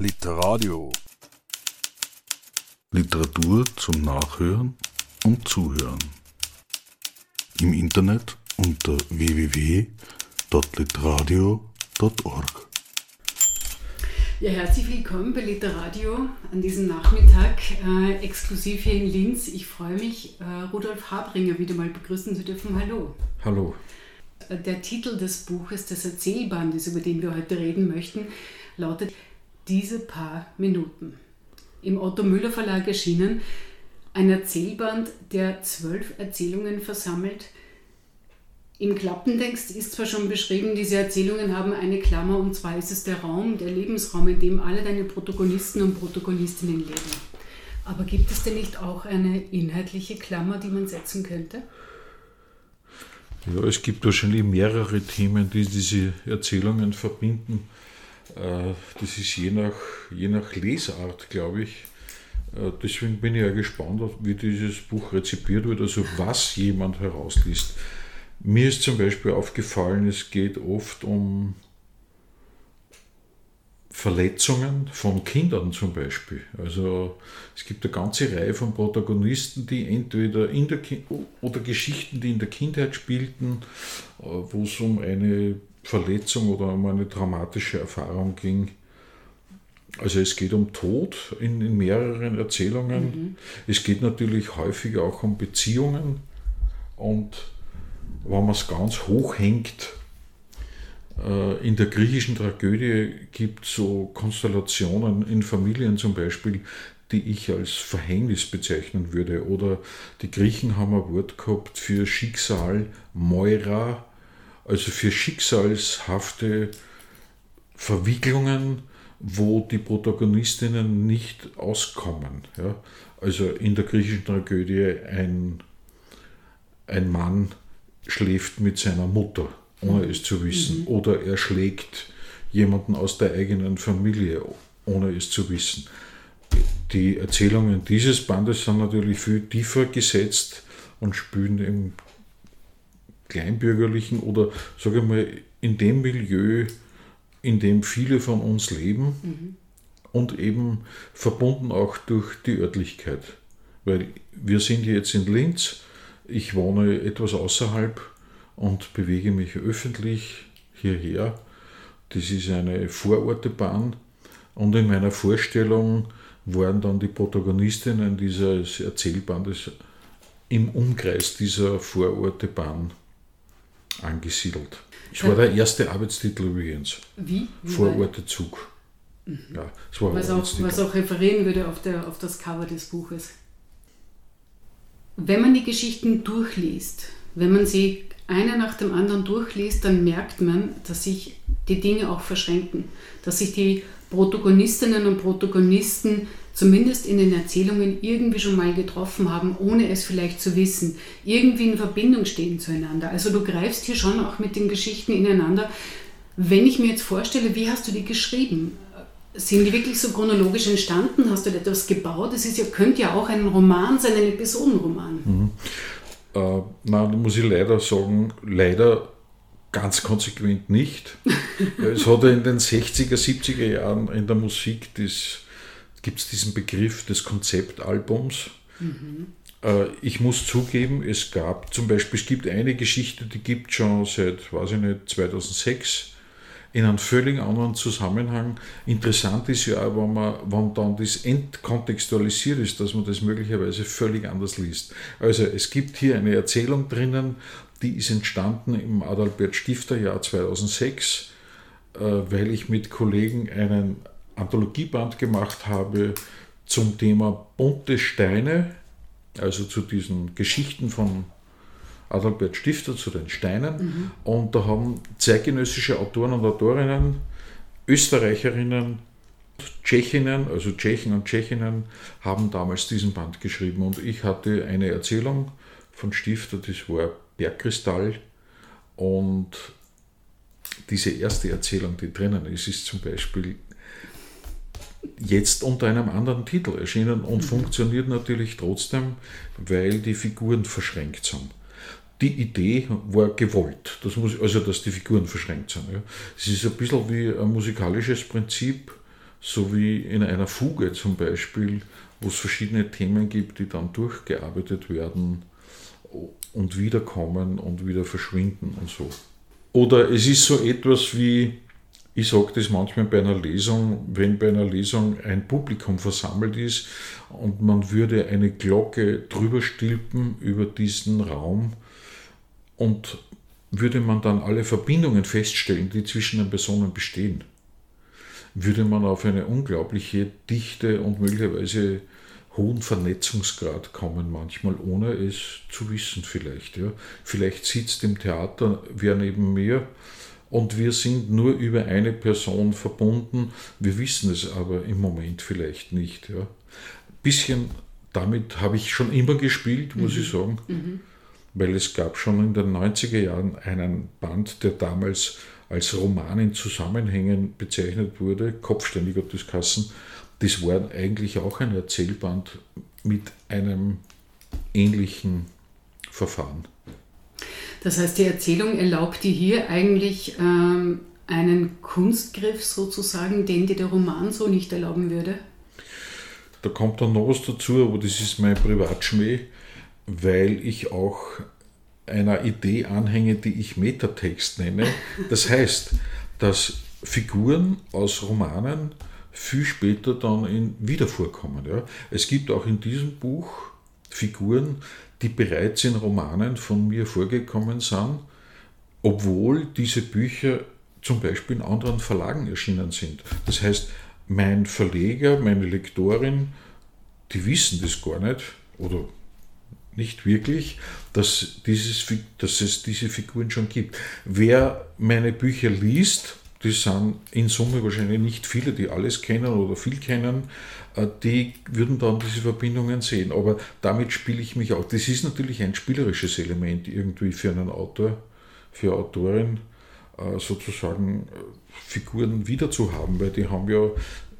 Literadio. Literatur zum Nachhören und Zuhören. Im Internet unter www.literadio.org. Ja, herzlich willkommen bei Literadio an diesem Nachmittag, äh, exklusiv hier in Linz. Ich freue mich, äh, Rudolf Habringer wieder mal begrüßen zu dürfen. Hallo. Hallo. Äh, der Titel des Buches, des Erzählbandes, über den wir heute reden möchten, lautet Diese paar Minuten. Im Otto Müller Verlag erschienen, ein Erzählband, der zwölf Erzählungen versammelt, im Klappentext ist zwar schon beschrieben, diese Erzählungen haben eine Klammer und zwar ist es der Raum, der Lebensraum, in dem alle deine Protagonisten und Protagonistinnen leben. Aber gibt es denn nicht auch eine inhaltliche Klammer, die man setzen könnte? Ja, es gibt wahrscheinlich mehrere Themen, die diese Erzählungen verbinden. Äh, das ist je nach, je nach Lesart, glaube ich. Äh, deswegen bin ich ja gespannt, wie dieses Buch rezipiert wird, also was jemand herausliest. Mir ist zum Beispiel aufgefallen, es geht oft um Verletzungen von Kindern zum Beispiel. Also es gibt eine ganze Reihe von Protagonisten, die entweder in der Ki oder Geschichten, die in der Kindheit spielten, äh, wo es um eine Verletzung oder um eine traumatische Erfahrung ging. Also es geht um Tod in, in mehreren Erzählungen. Mhm. Es geht natürlich häufig auch um Beziehungen und wenn man es ganz hoch hängt, äh, in der griechischen Tragödie gibt es so Konstellationen in Familien zum Beispiel, die ich als Verhängnis bezeichnen würde. Oder die Griechen haben ein Wort gehabt für Schicksal, Moira, also für schicksalshafte Verwicklungen, wo die Protagonistinnen nicht auskommen. Ja? Also in der griechischen Tragödie ein, ein Mann, schläft mit seiner Mutter, ohne es zu wissen. Mhm. Oder er schlägt jemanden aus der eigenen Familie, ohne es zu wissen. Die Erzählungen dieses Bandes sind natürlich viel tiefer gesetzt und spielen im kleinbürgerlichen oder, sage ich mal, in dem Milieu, in dem viele von uns leben mhm. und eben verbunden auch durch die Örtlichkeit. Weil wir sind jetzt in Linz, ich wohne etwas außerhalb und bewege mich öffentlich hierher. Das ist eine Vorortebahn und in meiner Vorstellung waren dann die Protagonistinnen dieses Erzählbandes im Umkreis dieser Vorortebahn angesiedelt. Ich war der erste Arbeitstitel übrigens. Wie? Wie Vorortezug. Mhm. Ja, das war was, auch, was auch referieren würde auf, der, auf das Cover des Buches. Wenn man die Geschichten durchliest, wenn man sie einer nach dem anderen durchliest, dann merkt man, dass sich die Dinge auch verschränken, dass sich die Protagonistinnen und Protagonisten zumindest in den Erzählungen irgendwie schon mal getroffen haben, ohne es vielleicht zu wissen, irgendwie in Verbindung stehen zueinander. Also du greifst hier schon auch mit den Geschichten ineinander. Wenn ich mir jetzt vorstelle, wie hast du die geschrieben? Sind die wirklich so chronologisch entstanden? Hast du etwas gebaut? Das ist ja, könnte ja auch ein Roman sein, ein Episodenroman. Mhm. Äh, nein, da muss ich leider sagen, leider ganz konsequent nicht. es hat in den 60er, 70er Jahren in der Musik gibt es diesen Begriff des Konzeptalbums. Mhm. Äh, ich muss zugeben, es gab zum Beispiel, es gibt eine Geschichte, die gibt schon seit, weiß ich nicht, 2006 in einem völlig anderen Zusammenhang. Interessant ist ja auch, wenn, man, wenn dann das entkontextualisiert ist, dass man das möglicherweise völlig anders liest. Also es gibt hier eine Erzählung drinnen, die ist entstanden im Adalbert Stifter Jahr 2006, äh, weil ich mit Kollegen einen Anthologieband gemacht habe zum Thema bunte Steine, also zu diesen Geschichten von Adalbert Stifter zu den Steinen. Mhm. Und da haben zeitgenössische Autoren und Autorinnen, Österreicherinnen, Tschechinnen, also Tschechen und Tschechinnen, haben damals diesen Band geschrieben. Und ich hatte eine Erzählung von Stifter, das war Bergkristall. Und diese erste Erzählung, die drinnen ist, ist zum Beispiel jetzt unter einem anderen Titel erschienen und mhm. funktioniert natürlich trotzdem, weil die Figuren verschränkt sind die Idee war gewollt, das muss, also dass die Figuren verschränkt sind. Ja. Es ist ein bisschen wie ein musikalisches Prinzip, so wie in einer Fuge zum Beispiel, wo es verschiedene Themen gibt, die dann durchgearbeitet werden und wiederkommen und wieder verschwinden und so. Oder es ist so etwas wie, ich sage das manchmal bei einer Lesung, wenn bei einer Lesung ein Publikum versammelt ist und man würde eine Glocke drüber stülpen über diesen Raum und würde man dann alle Verbindungen feststellen, die zwischen den Personen bestehen, würde man auf eine unglaubliche Dichte und möglicherweise hohen Vernetzungsgrad kommen, manchmal ohne es zu wissen vielleicht. Ja. Vielleicht sitzt im Theater wer neben mir und wir sind nur über eine Person verbunden, wir wissen es aber im Moment vielleicht nicht. Ja. Bisschen damit habe ich schon immer gespielt, muss mhm. ich sagen, mhm. weil es gab schon in den 90er Jahren einen Band, der damals als Roman in Zusammenhängen bezeichnet wurde, Kopfständig hat das Kassen, das war eigentlich auch ein Erzählband mit einem ähnlichen Verfahren. Das heißt, die Erzählung erlaubt dir hier eigentlich ähm, einen Kunstgriff sozusagen, den dir der Roman so nicht erlauben würde? Da kommt dann noch was dazu, aber das ist mein Privatschmäh, weil ich auch einer Idee anhänge, die ich Metatext nenne. Das heißt, dass Figuren aus Romanen viel später dann in, wieder vorkommen. Ja. Es gibt auch in diesem Buch Figuren, die bereits in Romanen von mir vorgekommen sind, obwohl diese Bücher zum Beispiel in anderen Verlagen erschienen sind. Das heißt, mein Verleger, meine Lektorin, die wissen das gar nicht oder nicht wirklich, dass, dieses, dass es diese Figuren schon gibt. Wer meine Bücher liest, das sind in Summe wahrscheinlich nicht viele, die alles kennen oder viel kennen, die würden dann diese Verbindungen sehen. Aber damit spiele ich mich auch. Das ist natürlich ein spielerisches Element irgendwie für einen Autor, für Autorin, äh, sozusagen äh, Figuren wiederzuhaben, weil die haben ja,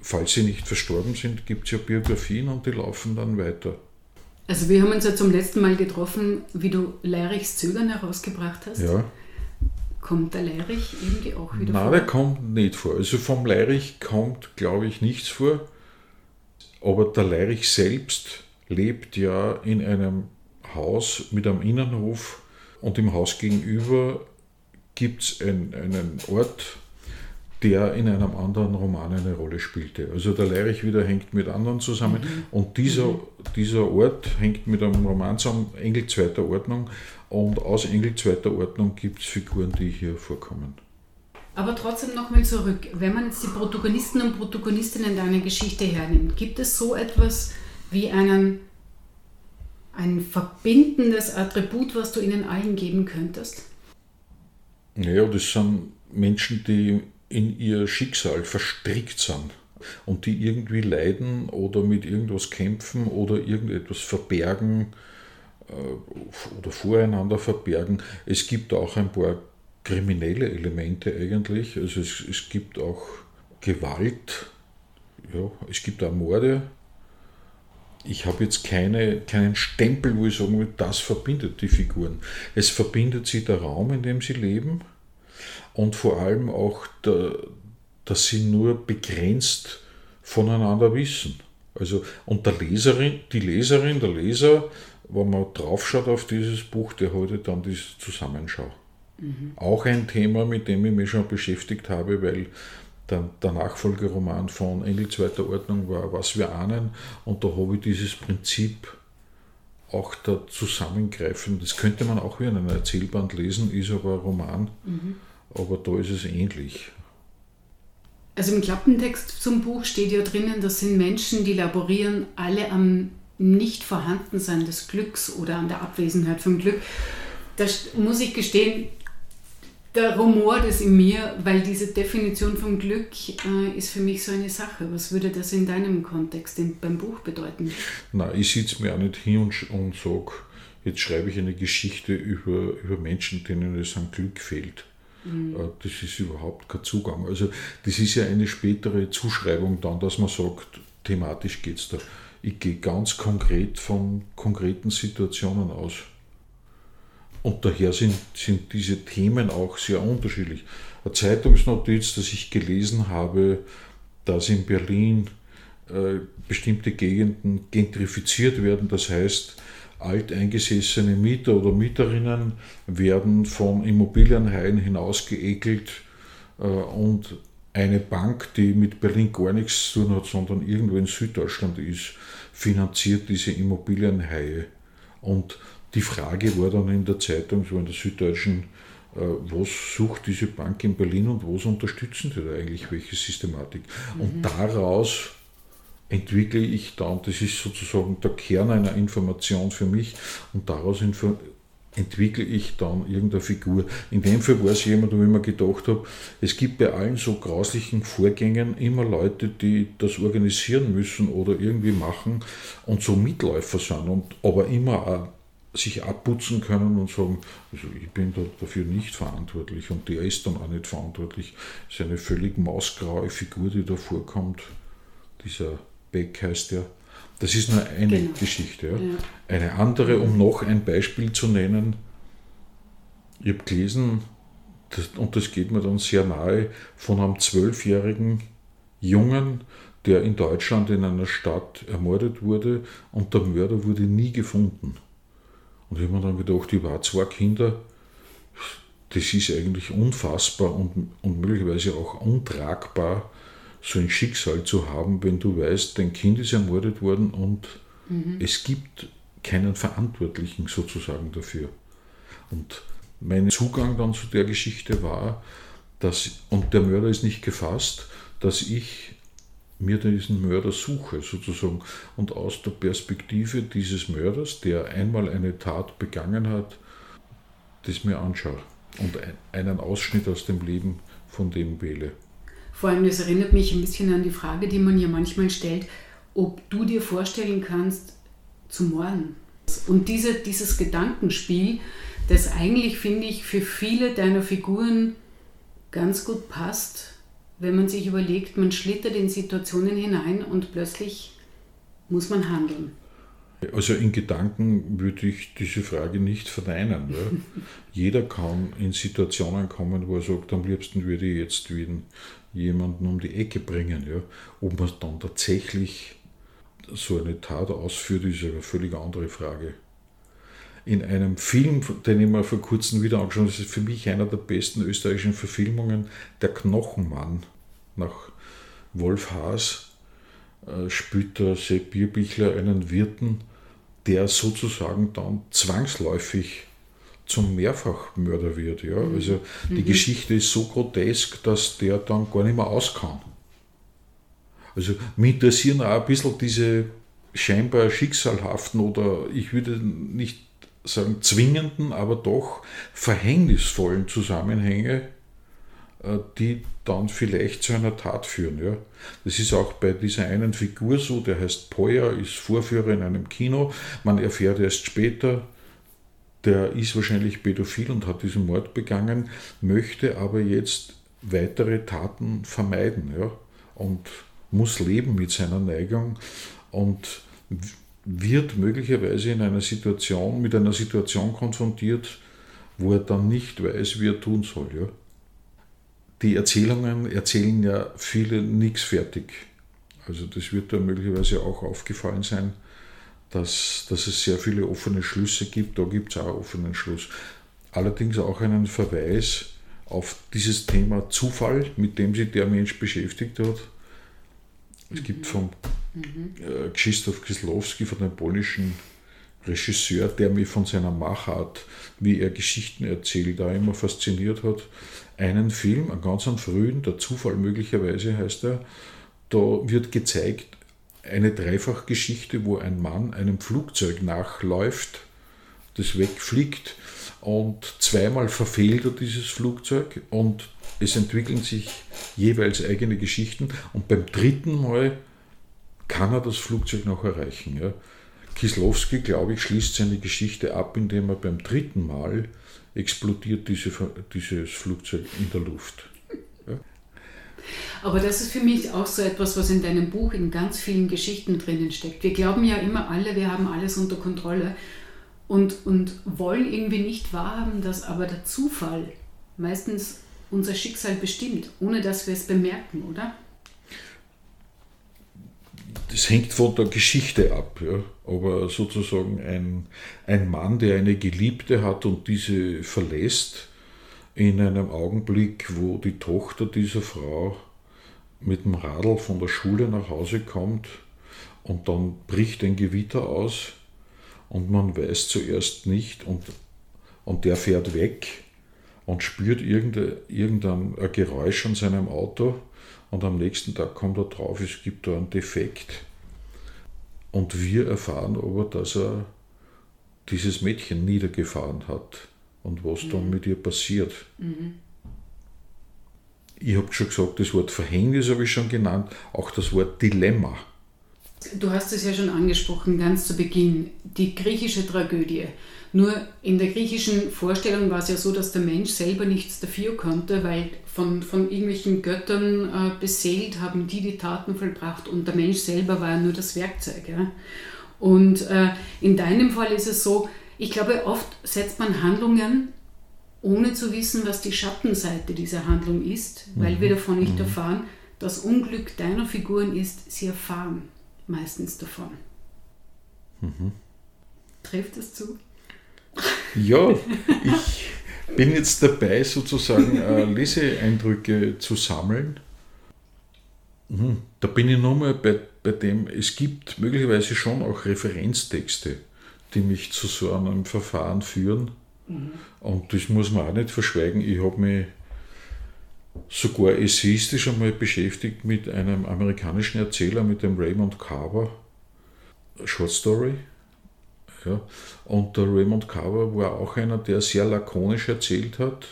falls sie nicht verstorben sind, gibt es ja Biografien und die laufen dann weiter. Also wir haben uns ja zum letzten Mal getroffen, wie du Leirichs Zögern herausgebracht hast. Ja. Kommt der Leirich irgendwie auch wieder Nein, vor? der kommt nicht vor. Also vom Leirich kommt, glaube ich, nichts vor. Aber der Leirich selbst lebt ja in einem Haus mit einem Innenhof und im Haus gegenüber gibt es ein, einen Ort, der in einem anderen Roman eine Rolle spielte. Also der Leirich wieder hängt mit anderen zusammen mhm. und dieser, mhm. dieser Ort hängt mit einem Roman zusammen, Engel zweiter Ordnung. Und aus Engel zweiter Ordnung gibt es Figuren, die hier vorkommen. Aber trotzdem nochmal zurück, wenn man jetzt die Protagonisten und Protagonistinnen deiner Geschichte hernimmt, gibt es so etwas wie einen, ein verbindendes Attribut, was du ihnen allen geben könntest? Naja, das sind Menschen, die in ihr Schicksal verstrickt sind und die irgendwie leiden oder mit irgendwas kämpfen oder irgendetwas verbergen äh, oder voreinander verbergen. Es gibt auch ein paar kriminelle Elemente eigentlich. Also es, es gibt auch Gewalt, ja, es gibt auch Morde. Ich habe jetzt keine, keinen Stempel, wo ich sagen will, das verbindet die Figuren. Es verbindet sie der Raum, in dem sie leben und vor allem auch, der, dass sie nur begrenzt voneinander wissen. Also, und der Leserin, die Leserin, der Leser, wenn man draufschaut auf dieses Buch, der heute dann diese Zusammenschau. Mhm. Auch ein Thema, mit dem ich mich schon beschäftigt habe, weil der, der Nachfolgeroman von Engel zweiter Ordnung war Was wir ahnen und da habe ich dieses Prinzip auch da zusammengreifen. Das könnte man auch wie in einem Erzählband lesen, ist aber ein Roman. Mhm aber da ist es ähnlich. Also im Klappentext zum Buch steht ja drinnen, das sind Menschen, die laborieren alle am Nicht-Vorhandensein des Glücks oder an der Abwesenheit vom Glück. Da muss ich gestehen, da rumort es in mir, weil diese Definition vom Glück äh, ist für mich so eine Sache. Was würde das in deinem Kontext in, beim Buch bedeuten? Na, ich sitze mir auch nicht hin und, und sage, jetzt schreibe ich eine Geschichte über, über Menschen, denen es an Glück fehlt. Mhm. Äh, das ist überhaupt kein Zugang. Also das ist ja eine spätere Zuschreibung dann, dass man sagt, thematisch geht es da. Ich gehe ganz konkret von konkreten Situationen aus. Und daher sind, sind diese Themen auch sehr unterschiedlich. Eine Zeitungsnotiz, dass ich gelesen habe, dass in Berlin äh, bestimmte Gegenden gentrifiziert werden. Das heißt, alteingesessene Mieter oder Mieterinnen werden von Immobilienhaien hinausgeekelt äh, und eine Bank, die mit Berlin gar nichts zu tun hat, sondern irgendwo in Süddeutschland ist, finanziert diese Immobilienhaie. Und die Frage war dann in der Zeitung, so in der Süddeutschen, äh, was sucht diese Bank in Berlin und was unterstützen die da eigentlich, welche Systematik. Mhm. Und daraus entwickle ich dann, das ist sozusagen der Kern einer Information für mich, und daraus entwickle ich dann irgendeine Figur. In dem Fall war es jemand, wo ich mir gedacht habe, es gibt bei allen so grauslichen Vorgängen immer Leute, die das organisieren müssen oder irgendwie machen und so Mitläufer sind und aber immer auch sich abputzen können und sagen, also ich bin da dafür nicht verantwortlich und der ist dann auch nicht verantwortlich. Das ist eine völlig mausgraue Figur, die da vorkommt. Dieser Beck heißt der. Das ist nur eine genau. Geschichte. Ja. Ja. Eine andere, um noch ein Beispiel zu nennen, ich habe gelesen, das, und das geht mir dann sehr nahe, von einem zwölfjährigen Jungen, der in Deutschland in einer Stadt ermordet wurde und der Mörder wurde nie gefunden. Und ich habe mir dann gedacht, ich war zwei Kinder, das ist eigentlich unfassbar und, und möglicherweise auch untragbar, so ein Schicksal zu haben, wenn du weißt, dein Kind ist ermordet worden und mhm. es gibt keinen Verantwortlichen sozusagen dafür. Und mein Zugang dann zu der Geschichte war, dass, und der Mörder ist nicht gefasst, dass ich mir diesen Mörder suche sozusagen und aus der Perspektive dieses Mörders, der einmal eine Tat begangen hat, das mir anschaue und einen Ausschnitt aus dem Leben von dem wähle. Vor allem, das erinnert mich ein bisschen an die Frage, die man ja manchmal stellt, ob du dir vorstellen kannst, zu morden. Und diese, dieses Gedankenspiel, das eigentlich, finde ich, für viele deiner Figuren ganz gut passt, wenn man sich überlegt, man schlittert in Situationen hinein und plötzlich muss man handeln. Also in Gedanken würde ich diese Frage nicht verneinen. Ja. Jeder kann in Situationen kommen, wo er sagt, am liebsten würde ich jetzt jemanden um die Ecke bringen. Ja. Ob man dann tatsächlich so eine Tat ausführt, ist eine völlig andere Frage. In einem Film, den ich mir vor kurzem wieder angeschaut habe, das ist für mich einer der besten österreichischen Verfilmungen, Der Knochenmann nach Wolf Haas, äh, spielt der Sepp Bierbichler einen Wirten, der sozusagen dann zwangsläufig zum Mehrfachmörder wird. Ja? Mhm. Also die mhm. Geschichte ist so grotesk, dass der dann gar nicht mehr auskam. Also mich interessieren auch ein bisschen diese scheinbar schicksalhaften oder ich würde nicht sagen zwingenden, aber doch verhängnisvollen Zusammenhänge, äh, die dann vielleicht zu einer Tat führen. Ja. Das ist auch bei dieser einen Figur so, der heißt Poyer, ist Vorführer in einem Kino. Man erfährt erst später, der ist wahrscheinlich pädophil und hat diesen Mord begangen, möchte aber jetzt weitere Taten vermeiden ja, und muss leben mit seiner Neigung und wird möglicherweise in einer Situation, mit einer Situation konfrontiert, wo er dann nicht weiß, wie er tun soll. Ja die Erzählungen erzählen ja viele nichts fertig. Also das wird da möglicherweise auch aufgefallen sein, dass, dass es sehr viele offene Schlüsse gibt. Da gibt es auch einen offenen Schluss. Allerdings auch einen Verweis auf dieses Thema Zufall, mit dem sich der Mensch beschäftigt hat. Es gibt vom mhm. äh, Krzysztof Kieslowski, von dem polnischen Regisseur, der mich von seiner Machart, wie er Geschichten erzählt, da immer fasziniert hat, einen Film, einen ganz frühen, der Zufall möglicherweise heißt er, da wird gezeigt eine Dreifachgeschichte, wo ein Mann einem Flugzeug nachläuft, das wegfliegt und zweimal verfehlt er dieses Flugzeug und es entwickeln sich jeweils eigene Geschichten und beim dritten Mal kann er das Flugzeug noch erreichen. Ja. Kislowski, glaube ich, schließt seine Geschichte ab, indem er beim dritten Mal explodiert diese, dieses Flugzeug in der Luft. Ja. Aber das ist für mich auch so etwas, was in deinem Buch in ganz vielen Geschichten drinnen steckt. Wir glauben ja immer alle, wir haben alles unter Kontrolle und, und wollen irgendwie nicht wahrhaben, dass aber der Zufall meistens unser Schicksal bestimmt, ohne dass wir es bemerken, oder? Es hängt von der Geschichte ab, ja. aber sozusagen ein, ein Mann, der eine Geliebte hat und diese verlässt, in einem Augenblick, wo die Tochter dieser Frau mit dem Radl von der Schule nach Hause kommt und dann bricht ein Gewitter aus und man weiß zuerst nicht und, und der fährt weg und spürt irgendein, irgendein Geräusch an seinem Auto und am nächsten Tag kommt er drauf, es gibt da einen Defekt. Und wir erfahren aber, dass er dieses Mädchen niedergefahren hat und was mhm. dann mit ihr passiert. Mhm. Ich habe schon gesagt, das Wort Verhängnis habe ich schon genannt, auch das Wort Dilemma. Du hast es ja schon angesprochen, ganz zu Beginn, die griechische Tragödie. Nur in der griechischen Vorstellung war es ja so, dass der Mensch selber nichts dafür konnte, weil von, von irgendwelchen Göttern äh, beseelt haben die die Taten vollbracht und der Mensch selber war ja nur das Werkzeug. Ja? Und äh, in deinem Fall ist es so, ich glaube, oft setzt man Handlungen, ohne zu wissen, was die Schattenseite dieser Handlung ist, weil mhm. wir davon nicht mhm. erfahren. Das Unglück deiner Figuren ist, sie erfahren meistens davon. Mhm. Trifft das zu? Ja, ich bin jetzt dabei, sozusagen äh, Leseeindrücke zu sammeln. Mhm. Da bin ich nochmal bei, bei dem, es gibt möglicherweise schon auch Referenztexte, die mich zu so einem Verfahren führen. Mhm. Und das muss man auch nicht verschweigen. Ich habe mich sogar essayistisch einmal beschäftigt mit einem amerikanischen Erzähler, mit dem Raymond Carver, Short Story. Ja. Und der Raymond Carver war auch einer, der sehr lakonisch erzählt hat,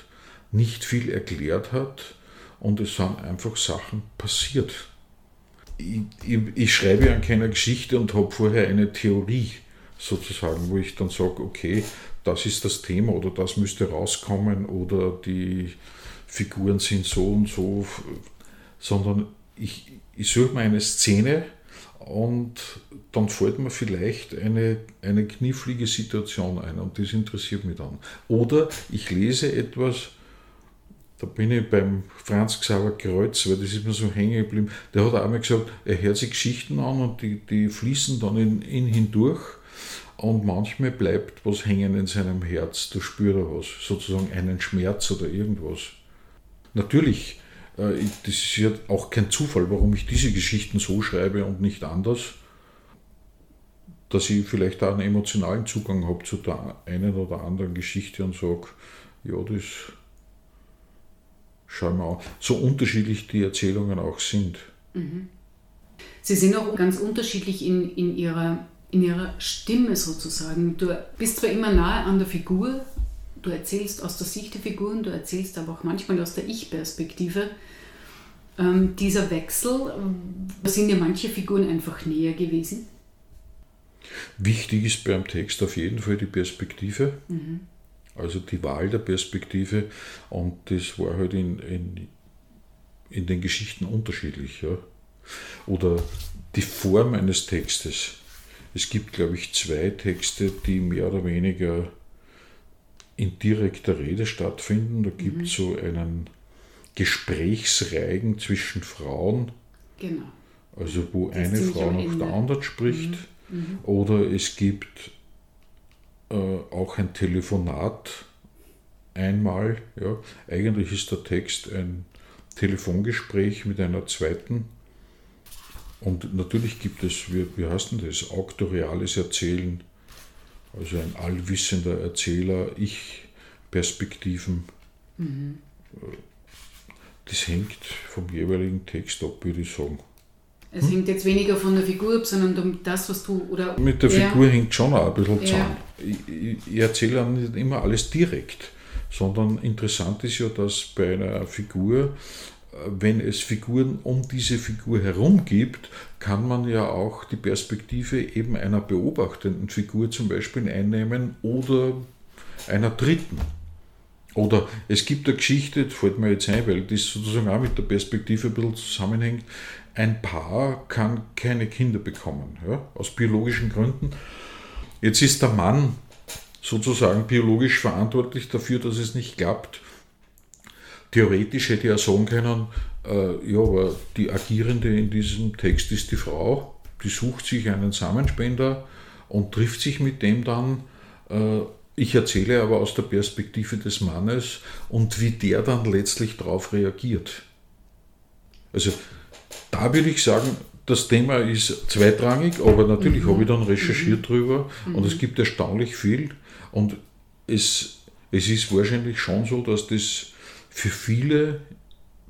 nicht viel erklärt hat und es sind einfach Sachen passiert. Ich, ich, ich schreibe an keiner Geschichte und habe vorher eine Theorie sozusagen, wo ich dann sage, okay, das ist das Thema oder das müsste rauskommen oder die Figuren sind so und so, sondern ich, ich suche mir eine Szene und dann fällt mir vielleicht eine, eine knifflige Situation ein und das interessiert mich dann. Oder ich lese etwas, da bin ich beim Franz Xaver Kreuz, weil das ist mir so hängen geblieben, der hat auch mal gesagt, er hört sich Geschichten an und die, die fließen dann in ihn hindurch und manchmal bleibt was hängen in seinem Herz, da spürt er was, sozusagen einen Schmerz oder irgendwas. Natürlich äh, das ist ja auch kein Zufall, warum ich diese Geschichten so schreibe und nicht anders, dass ich vielleicht auch einen emotionalen Zugang habe zu der einen oder anderen Geschichte und sage, ja, das schauen wir an. So unterschiedlich die Erzählungen auch sind. Mhm. Sie sind auch ganz unterschiedlich in, in, ihrer, in ihrer Stimme sozusagen. Du bist zwar immer nahe an der Figur, du erzählst aus der Sicht der Figuren, du erzählst aber auch manchmal aus der Ich-Perspektive. Ähm, dieser Wechsel, äh, sind ja manche Figuren einfach näher gewesen? Wichtig ist beim Text auf jeden Fall die Perspektive, mhm. also die Wahl der Perspektive und das war halt in, in, in den Geschichten unterschiedlich. Ja. Oder die Form eines Textes. Es gibt, glaube ich, zwei Texte, die mehr oder weniger in direkter Rede stattfinden. Da gibt es mhm. so einen Gesprächsreigen zwischen Frauen. Genau. Also wo das eine Frau nach der anderen spricht. Mhm. Mhm. Oder es gibt äh, auch ein Telefonat einmal. Ja. Eigentlich ist der Text ein Telefongespräch mit einer zweiten. Und natürlich gibt es, wie, wie heißt denn das, auktoriales Erzählen also ein allwissender Erzähler, Ich-Perspektiven. Mhm. Das hängt vom jeweiligen Text ab, würde ich sagen. Es hm? hängt jetzt weniger von der Figur ab, sondern um das, was du oder. Mit der Figur hängt schon auch ein bisschen zusammen. Ich, ich erzähle nicht immer alles direkt, sondern interessant ist ja, dass bei einer Figur wenn es Figuren um diese Figur herum gibt, kann man ja auch die Perspektive eben einer beobachtenden Figur zum Beispiel einnehmen oder einer dritten. Oder es gibt eine Geschichte, das fällt mir jetzt ein, weil das sozusagen auch mit der Perspektive ein bisschen zusammenhängt. Ein Paar kann keine Kinder bekommen, ja, aus biologischen Gründen. Jetzt ist der Mann sozusagen biologisch verantwortlich dafür, dass es nicht klappt theoretisch hätte er sagen können, äh, ja, aber die Agierende in diesem Text ist die Frau. die sucht sich einen Samenspender und trifft sich mit dem dann. Äh, ich erzähle aber aus der Perspektive des Mannes und wie der dann letztlich darauf reagiert. Also da würde ich sagen, das Thema ist zweitrangig, aber natürlich mhm. habe ich dann recherchiert mhm. drüber und es mhm. gibt erstaunlich viel und es, es ist wahrscheinlich schon so, dass das für viele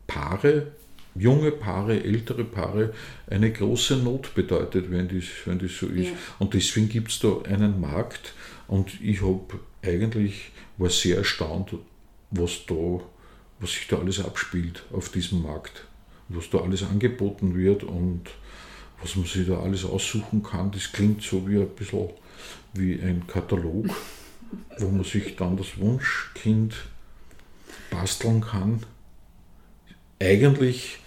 Paare, junge Paare, ältere Paare, eine große Not bedeutet, wenn das, wenn das so ist. Ja. Und deswegen gibt es da einen Markt und ich habe eigentlich, war sehr erstaunt, was da, was sich da alles abspielt auf diesem Markt, was da alles angeboten wird und was man sich da alles aussuchen kann. Das klingt so wie ein bisschen wie ein Katalog, wo man sich dann das Wunschkind basteln kann. Eigentlich,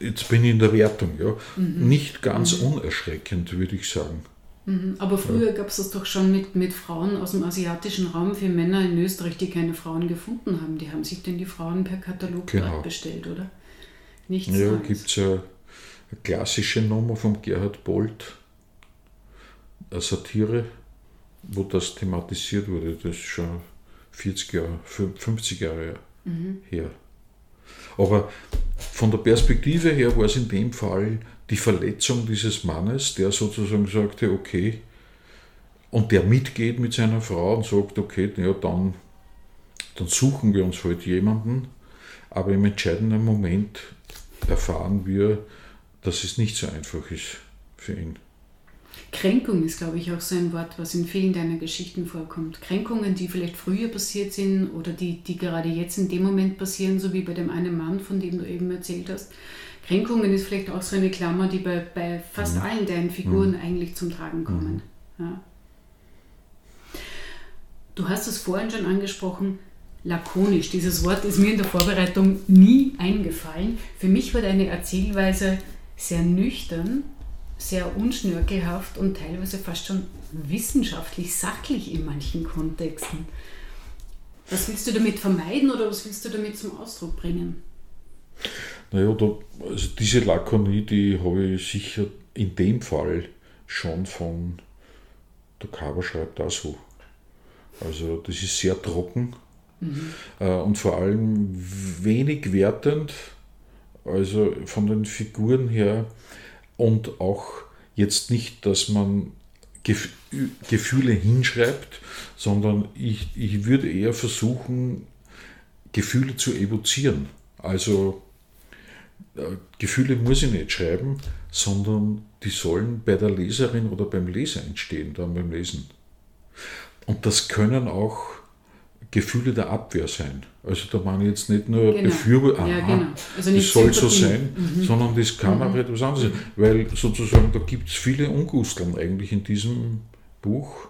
jetzt bin ich in der Wertung, ja, mhm. nicht ganz mhm. unerschreckend, würde ich sagen. Mhm. Aber früher ja. gab es das doch schon mit, mit Frauen aus dem asiatischen Raum für Männer in Österreich, die keine Frauen gefunden haben. Die haben sich denn die Frauen per Katalog genau. bestellt, oder? Nichts Ja, gibt es ja eine klassische Nummer von Gerhard Bolt, eine Satire, wo das thematisiert wurde. Das ist schon 40 Jahre, 50 Jahre mhm. her. Aber von der Perspektive her war es in dem Fall die Verletzung dieses Mannes, der sozusagen sagte, okay, und der mitgeht mit seiner Frau und sagt, okay, ja, dann, dann suchen wir uns halt jemanden, aber im entscheidenden Moment erfahren wir, dass es nicht so einfach ist für ihn. Kränkung ist, glaube ich, auch so ein Wort, was in vielen deiner Geschichten vorkommt. Kränkungen, die vielleicht früher passiert sind oder die, die gerade jetzt in dem Moment passieren, so wie bei dem einen Mann, von dem du eben erzählt hast. Kränkungen ist vielleicht auch so eine Klammer, die bei, bei fast mhm. allen deinen Figuren mhm. eigentlich zum Tragen kommen. Mhm. Ja. Du hast es vorhin schon angesprochen, lakonisch. Dieses Wort ist mir in der Vorbereitung nie eingefallen. Für mich war deine Erzählweise sehr nüchtern, sehr unschnörkelhaft und teilweise fast schon wissenschaftlich, sachlich in manchen Kontexten. Was willst du damit vermeiden oder was willst du damit zum Ausdruck bringen? Naja, da, also diese Lakonie, die habe ich sicher in dem Fall schon von, der Kaber schreibt auch so. Also das ist sehr trocken mhm. äh, und vor allem wenig wertend, also von den Figuren her und auch jetzt nicht, dass man Gef Gefühle hinschreibt, sondern ich, ich würde eher versuchen, Gefühle zu evozieren. Also äh, Gefühle muss ich nicht schreiben, sondern die sollen bei der Leserin oder beim Leser entstehen, dann beim Lesen. Und das können auch Gefühle der Abwehr sein. Also da ich jetzt nicht nur genau. Befürwortung, ja, genau. also das soll so sein, mhm. sondern das kann mhm. auch etwas anderes sein. Weil sozusagen da gibt es viele Ungusteln eigentlich in diesem Buch.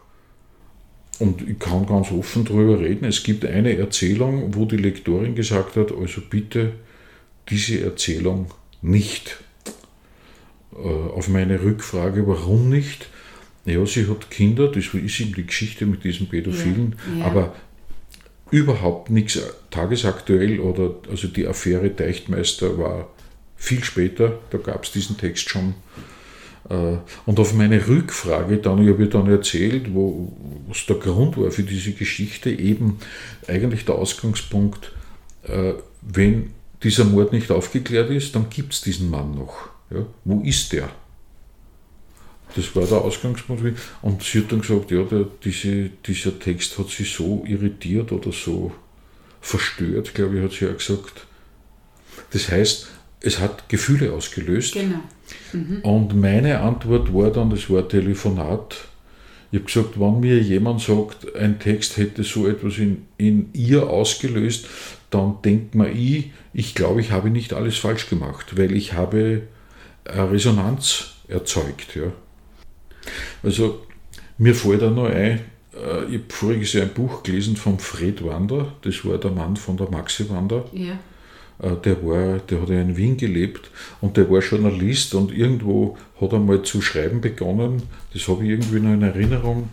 Und ich kann ganz offen darüber reden. Es gibt eine Erzählung, wo die Lektorin gesagt hat, also bitte diese Erzählung nicht. Äh, auf meine Rückfrage, warum nicht? Ja, sie hat Kinder, das ist eben die Geschichte mit diesen Pädophilen, ja, ja. aber überhaupt nichts tagesaktuell oder also die Affäre Deichtmeister war viel später, da gab es diesen Text schon. Äh, und auf meine Rückfrage dann, ich habe ihr dann erzählt, wo, was der Grund war für diese Geschichte, eben eigentlich der Ausgangspunkt, äh, wenn dieser Mord nicht aufgeklärt ist, dann gibt es diesen Mann noch. Ja? Wo ist der? Das war der Ausgangspunkt. Und sie hat dann gesagt, ja, der, diese, dieser Text hat sie so irritiert oder so verstört, glaube ich, hat sie ja gesagt. Das heißt, es hat Gefühle ausgelöst. Genau. Mhm. Und meine Antwort war dann, das war Telefonat. Ich habe gesagt, wenn mir jemand sagt, ein Text hätte so etwas in, in ihr ausgelöst, dann denkt man, ich, ich glaube, ich habe nicht alles falsch gemacht, weil ich habe Resonanz erzeugt. Ja. Also mir fällt da noch ein, äh, ich habe voriges Jahr ein Buch gelesen von Fred Wander, das war der Mann von der Maxi Wander. Ja. Äh, der, war, der hat ja in Wien gelebt und der war Journalist und irgendwo hat er mal zu schreiben begonnen. Das habe ich irgendwie noch in Erinnerung.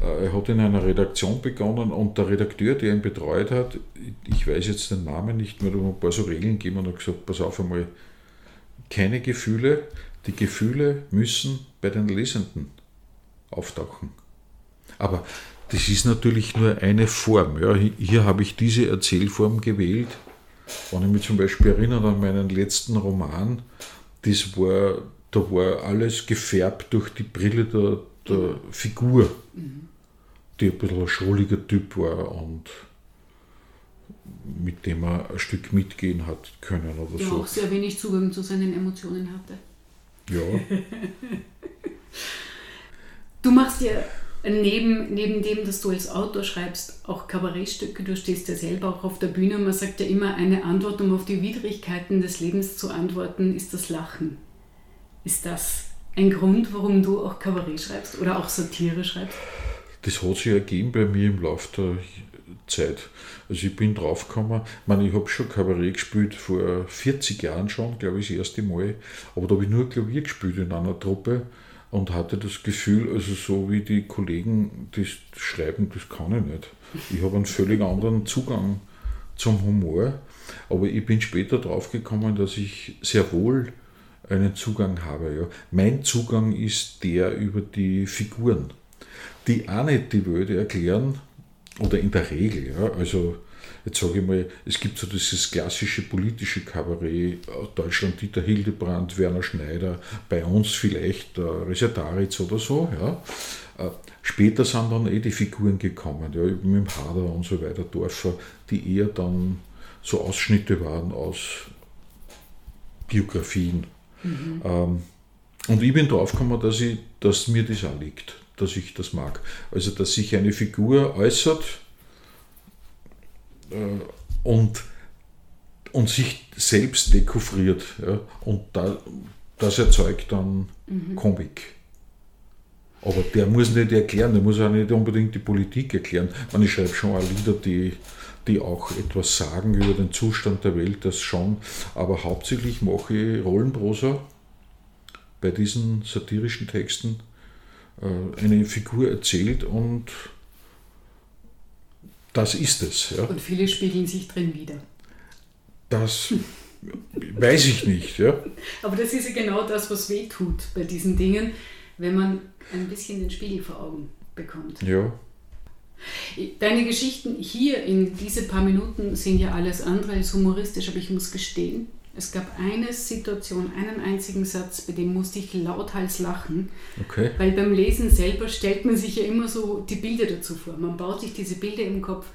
Äh, er hat in einer Redaktion begonnen und der Redakteur, der ihn betreut hat, ich weiß jetzt den Namen nicht mehr, da hat ein paar so Regeln gegeben und hat gesagt: Pass auf einmal, keine Gefühle, Die Gefühle müssen bei den Lesenden auftauchen. Aber das ist natürlich nur eine Form. Ja. Hier habe ich diese Erzählform gewählt. Wenn ich mich zum Beispiel erinnere an meinen letzten Roman, das war, da war alles gefärbt durch die Brille der, der Figur, die ein bisschen ein schrulliger Typ war und mit dem er ein Stück mitgehen hat können oder Der so. auch sehr wenig Zugang zu seinen Emotionen hatte. Ja, Du machst ja neben, neben dem, dass du als Autor schreibst, auch Kabarettstücke. Du stehst ja selber auch auf der Bühne und man sagt ja immer, eine Antwort, um auf die Widrigkeiten des Lebens zu antworten, ist das Lachen. Ist das ein Grund, warum du auch Kabarett schreibst oder auch Satire schreibst? das hat sich ergeben bei mir im Laufe der Zeit. Also ich bin draufgekommen, ich meine, ich habe schon Kabarett gespielt vor 40 Jahren schon, glaube ich, das erste Mal, aber da habe ich nur Klavier gespielt in einer Truppe und hatte das Gefühl, also so wie die Kollegen das schreiben, das kann ich nicht. Ich habe einen völlig anderen Zugang zum Humor, aber ich bin später draufgekommen, dass ich sehr wohl einen Zugang habe. Ja. Mein Zugang ist der über die Figuren, die auch nicht die Welt erklären, oder in der Regel, ja, also jetzt sage ich mal, es gibt so dieses klassische politische Kabarett, aus Deutschland Dieter Hildebrand, Werner Schneider, bei uns vielleicht äh, Resetaritz oder so, ja. Äh, Später sind dann eh die Figuren gekommen, ja, mit dem Hader und so weiter, Dorfer, die eher dann so Ausschnitte waren aus Biografien. Ähm, und ich bin draufgekommen, dass, ich, dass mir das auch liegt, dass ich das mag. Also, dass sich eine Figur äußert äh, und, und sich selbst dekouvriert. Ja, und da, das erzeugt dann Komik. Aber der muss nicht erklären, der muss auch nicht unbedingt die Politik erklären. Man, ich schreibe schon auch Lieder, die, die auch etwas sagen über den Zustand der Welt, das schon. Aber hauptsächlich mache ich Rollenprosa bei diesen satirischen Texten. Äh, Eine Figur erzählt und das ist es. Ja. Und viele spiegeln sich drin wieder. Das weiß ich nicht. Ja. Aber das ist ja genau das, was weh tut bei diesen Dingen, wenn man ein bisschen den Spiegel vor Augen bekommt. Ja. Deine Geschichten hier in diese paar Minuten sind ja alles andere als humoristisch, aber ich muss gestehen, es gab eine Situation, einen einzigen Satz, bei dem musste ich lauthals lachen, Okay. weil beim Lesen selber stellt man sich ja immer so die Bilder dazu vor. Man baut sich diese Bilder im Kopf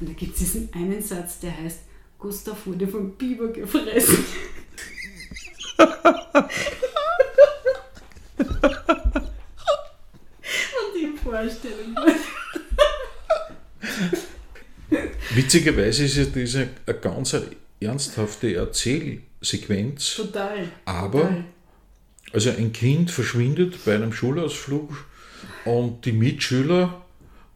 und da gibt es diesen einen Satz, der heißt, Gustav wurde vom Biber gefressen. und die Vorstellung. Witzigerweise ist ja diese eine ganz ernsthafte Erzählsequenz. Total. Aber Total. Also ein Kind verschwindet bei einem Schulausflug und die Mitschüler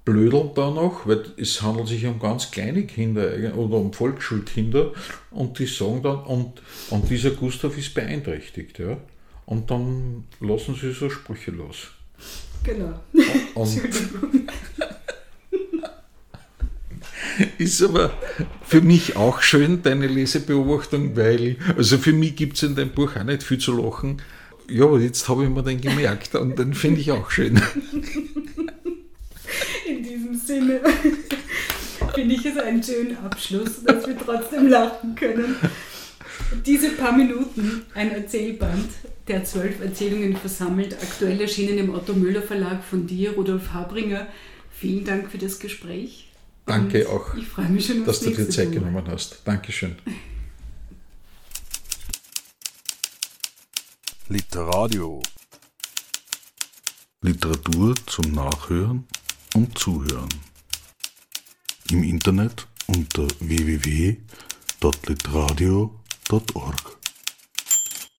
blödeln da noch, weil es handelt sich um ganz kleine Kinder oder um Volksschulkinder und die sagen dann, und, und dieser Gustav ist beeinträchtigt. Ja? Und dann lassen sie so Sprüche los. Genau. Und ist aber für mich auch schön, deine Lesebeobachtung, weil, also für mich gibt es in deinem Buch auch nicht viel zu lachen. Ja, jetzt habe ich mir den gemerkt und den finde ich auch schön. In diesem Sinne finde ich es einen schönen Abschluss, dass wir trotzdem lachen können. Diese paar Minuten, ein Erzählband, der zwölf Erzählungen versammelt, aktuell erschienen im Otto Müller Verlag von dir, Rudolf Habringer. Vielen Dank für das Gespräch. Danke Und auch, Ich freue mich schon dass du dir Zeit Buch. genommen hast. Dankeschön. Literadio. Literatur zum Nachhören und Zuhören. Im Internet unter www.literadio.org.